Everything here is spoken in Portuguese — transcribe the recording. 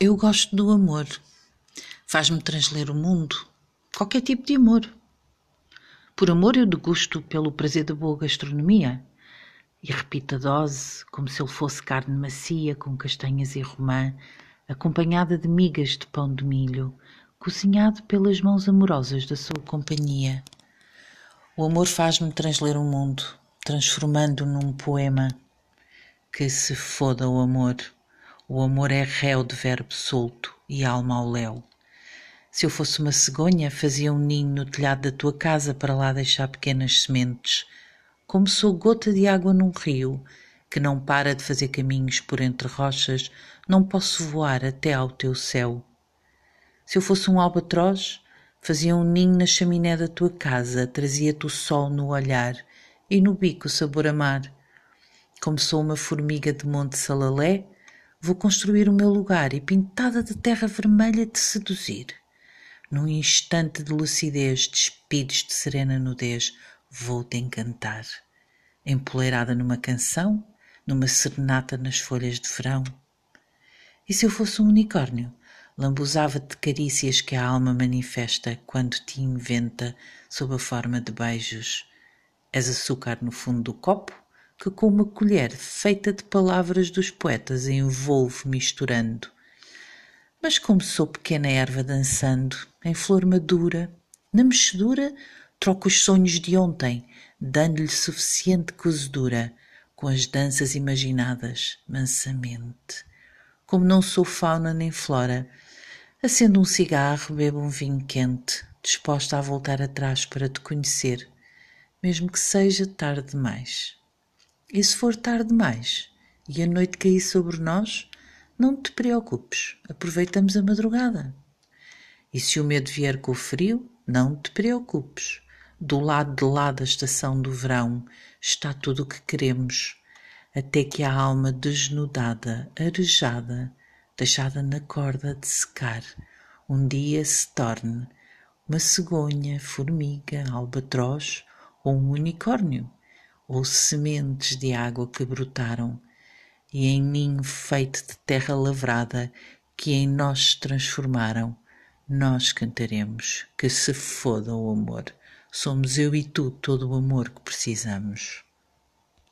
Eu gosto do amor. Faz-me transler o mundo. Qualquer tipo de amor. Por amor eu degusto pelo prazer da boa gastronomia. E repito a dose como se ele fosse carne macia com castanhas e romã, acompanhada de migas de pão de milho, cozinhado pelas mãos amorosas da sua companhia. O amor faz-me transler o mundo, transformando num poema. Que se foda o amor. O amor é réu de verbo solto e alma ao léu. Se eu fosse uma cegonha, fazia um ninho no telhado da tua casa para lá deixar pequenas sementes. Como sou gota de água num rio, que não para de fazer caminhos por entre rochas, não posso voar até ao teu céu. Se eu fosse um albatroz, fazia um ninho na chaminé da tua casa, trazia-te o sol no olhar e no bico sabor a mar. Como sou uma formiga de Monte Salalé, Vou construir o meu lugar e, pintada de terra vermelha, te seduzir. Num instante de lucidez, despides de serena nudez, vou-te encantar. Empoleirada numa canção, numa serenata nas folhas de verão. E se eu fosse um unicórnio, lambuzava-te de carícias que a alma manifesta quando te inventa sob a forma de beijos. És açúcar no fundo do copo, que com uma colher feita de palavras dos poetas envolvo misturando. Mas como sou pequena erva dançando, em flor madura, na mexedura troco os sonhos de ontem, dando-lhe suficiente cozedura, com as danças imaginadas, mansamente. Como não sou fauna nem flora, acendo um cigarro, bebo um vinho quente, disposta a voltar atrás para te conhecer, mesmo que seja tarde demais. E se for tarde demais e a noite cair sobre nós, não te preocupes, aproveitamos a madrugada. E se o medo vier com o frio, não te preocupes. Do lado de lá da estação do verão está tudo o que queremos, até que a alma desnudada, arejada, deixada na corda de secar, um dia se torne uma cegonha, formiga, albatroz ou um unicórnio ou sementes de água que brotaram, e em ninho feito de terra lavrada que em nós se transformaram, nós cantaremos que se foda o amor. Somos eu e tu todo o amor que precisamos.